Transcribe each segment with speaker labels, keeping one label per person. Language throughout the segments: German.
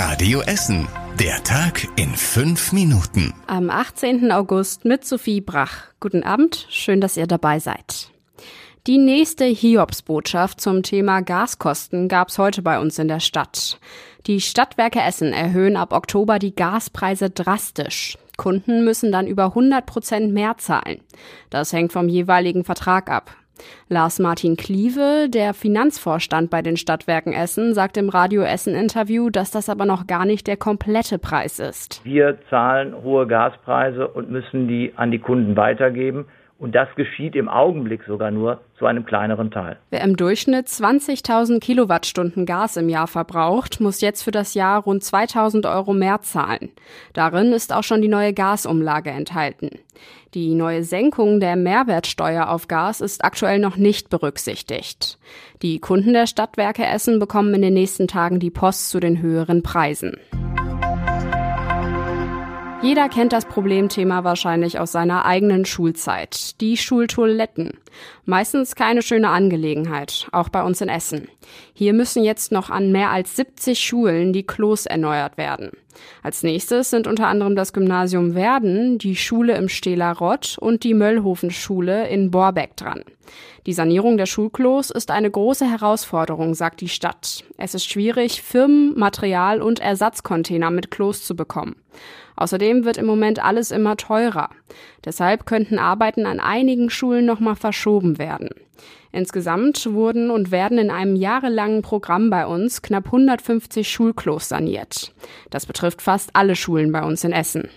Speaker 1: Radio Essen. Der Tag in fünf Minuten.
Speaker 2: Am 18. August mit Sophie Brach. Guten Abend, schön, dass ihr dabei seid. Die nächste Hiobsbotschaft zum Thema Gaskosten gab's heute bei uns in der Stadt. Die Stadtwerke Essen erhöhen ab Oktober die Gaspreise drastisch. Kunden müssen dann über 100 Prozent mehr zahlen. Das hängt vom jeweiligen Vertrag ab. Lars Martin Kliewe, der Finanzvorstand bei den Stadtwerken Essen, sagt im Radio Essen Interview, dass das aber noch gar nicht der komplette Preis ist.
Speaker 3: Wir zahlen hohe Gaspreise und müssen die an die Kunden weitergeben. Und das geschieht im Augenblick sogar nur zu einem kleineren Teil.
Speaker 2: Wer im Durchschnitt 20.000 Kilowattstunden Gas im Jahr verbraucht, muss jetzt für das Jahr rund 2.000 Euro mehr zahlen. Darin ist auch schon die neue Gasumlage enthalten. Die neue Senkung der Mehrwertsteuer auf Gas ist aktuell noch nicht berücksichtigt. Die Kunden der Stadtwerke Essen bekommen in den nächsten Tagen die Post zu den höheren Preisen. Jeder kennt das Problemthema wahrscheinlich aus seiner eigenen Schulzeit. Die Schultoiletten. Meistens keine schöne Angelegenheit, auch bei uns in Essen. Hier müssen jetzt noch an mehr als 70 Schulen die Klos erneuert werden. Als nächstes sind unter anderem das Gymnasium Werden, die Schule im Stehler Rott und die Möllhofen-Schule in Borbeck dran. Die Sanierung der Schulklos ist eine große Herausforderung, sagt die Stadt. Es ist schwierig, Firmen, Material und Ersatzcontainer mit Klos zu bekommen. Außerdem wird im Moment alles immer teurer. Deshalb könnten Arbeiten an einigen Schulen nochmal verschoben werden. Insgesamt wurden und werden in einem jahrelangen Programm bei uns knapp 150 Schulklos saniert. Das betrifft fast alle Schulen bei uns in Essen.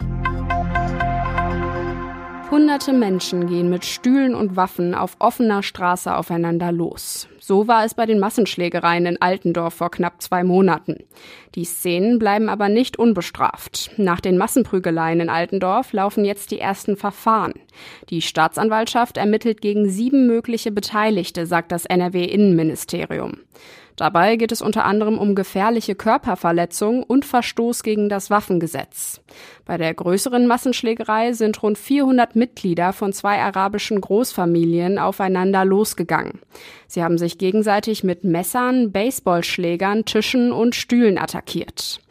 Speaker 2: Hunderte Menschen gehen mit Stühlen und Waffen auf offener Straße aufeinander los. So war es bei den Massenschlägereien in Altendorf vor knapp zwei Monaten. Die Szenen bleiben aber nicht unbestraft. Nach den Massenprügeleien in Altendorf laufen jetzt die ersten Verfahren. Die Staatsanwaltschaft ermittelt gegen sieben mögliche Beteiligte, sagt das NRW-Innenministerium. Dabei geht es unter anderem um gefährliche Körperverletzung und Verstoß gegen das Waffengesetz. Bei der größeren Massenschlägerei sind rund 400 Mitglieder von zwei arabischen Großfamilien aufeinander losgegangen. Sie haben sich gegenseitig mit Messern, Baseballschlägern, Tischen und Stühlen attackiert.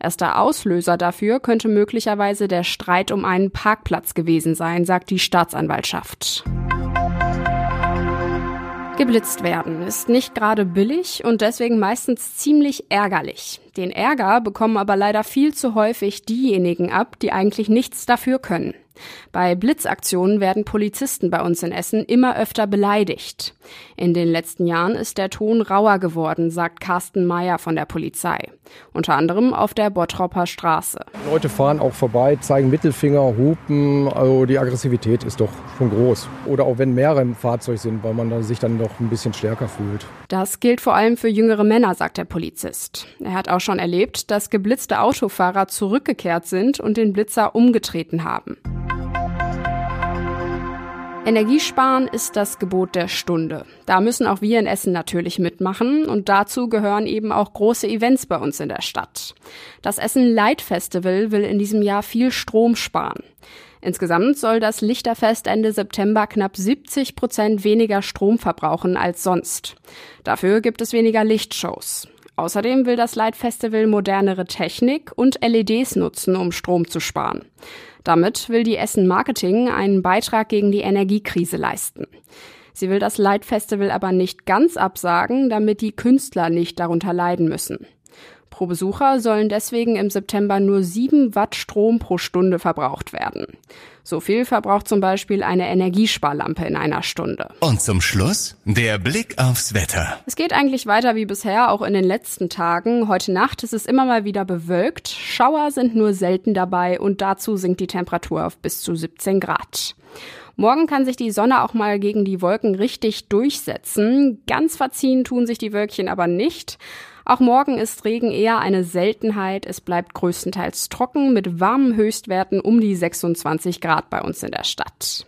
Speaker 2: Erster Auslöser dafür könnte möglicherweise der Streit um einen Parkplatz gewesen sein, sagt die Staatsanwaltschaft. Geblitzt werden ist nicht gerade billig und deswegen meistens ziemlich ärgerlich. Den Ärger bekommen aber leider viel zu häufig diejenigen ab, die eigentlich nichts dafür können. Bei Blitzaktionen werden Polizisten bei uns in Essen immer öfter beleidigt. In den letzten Jahren ist der Ton rauer geworden, sagt Carsten Meyer von der Polizei. Unter anderem auf der Bottropper Straße.
Speaker 4: Leute fahren auch vorbei, zeigen Mittelfinger, hupen. Also die Aggressivität ist doch schon groß. Oder auch wenn mehrere im Fahrzeug sind, weil man sich dann doch ein bisschen stärker fühlt.
Speaker 2: Das gilt vor allem für jüngere Männer, sagt der Polizist. Er hat auch schon erlebt, dass geblitzte Autofahrer zurückgekehrt sind und den Blitzer umgetreten haben. Energiesparen ist das Gebot der Stunde. Da müssen auch wir in Essen natürlich mitmachen und dazu gehören eben auch große Events bei uns in der Stadt. Das Essen Light Festival will in diesem Jahr viel Strom sparen. Insgesamt soll das Lichterfest Ende September knapp 70 Prozent weniger Strom verbrauchen als sonst. Dafür gibt es weniger Lichtshows. Außerdem will das Light Festival modernere Technik und LEDs nutzen, um Strom zu sparen. Damit will die Essen Marketing einen Beitrag gegen die Energiekrise leisten. Sie will das Light Festival aber nicht ganz absagen, damit die Künstler nicht darunter leiden müssen. Pro Besucher sollen deswegen im September nur 7 Watt Strom pro Stunde verbraucht werden. So viel verbraucht zum Beispiel eine Energiesparlampe in einer Stunde.
Speaker 1: Und zum Schluss der Blick aufs Wetter.
Speaker 2: Es geht eigentlich weiter wie bisher, auch in den letzten Tagen. Heute Nacht ist es immer mal wieder bewölkt. Schauer sind nur selten dabei und dazu sinkt die Temperatur auf bis zu 17 Grad. Morgen kann sich die Sonne auch mal gegen die Wolken richtig durchsetzen. Ganz verziehen tun sich die Wölkchen aber nicht. Auch morgen ist Regen eher eine Seltenheit. Es bleibt größtenteils trocken mit warmen Höchstwerten um die 26 Grad bei uns in der Stadt.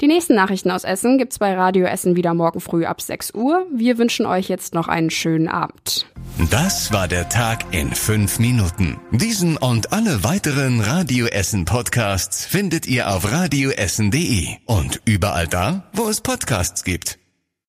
Speaker 2: Die nächsten Nachrichten aus Essen gibt's bei Radio Essen wieder morgen früh ab 6 Uhr. Wir wünschen euch jetzt noch einen schönen Abend.
Speaker 1: Das war der Tag in fünf Minuten. Diesen und alle weiteren Radio Essen Podcasts findet ihr auf radioessen.de und überall da, wo es Podcasts gibt.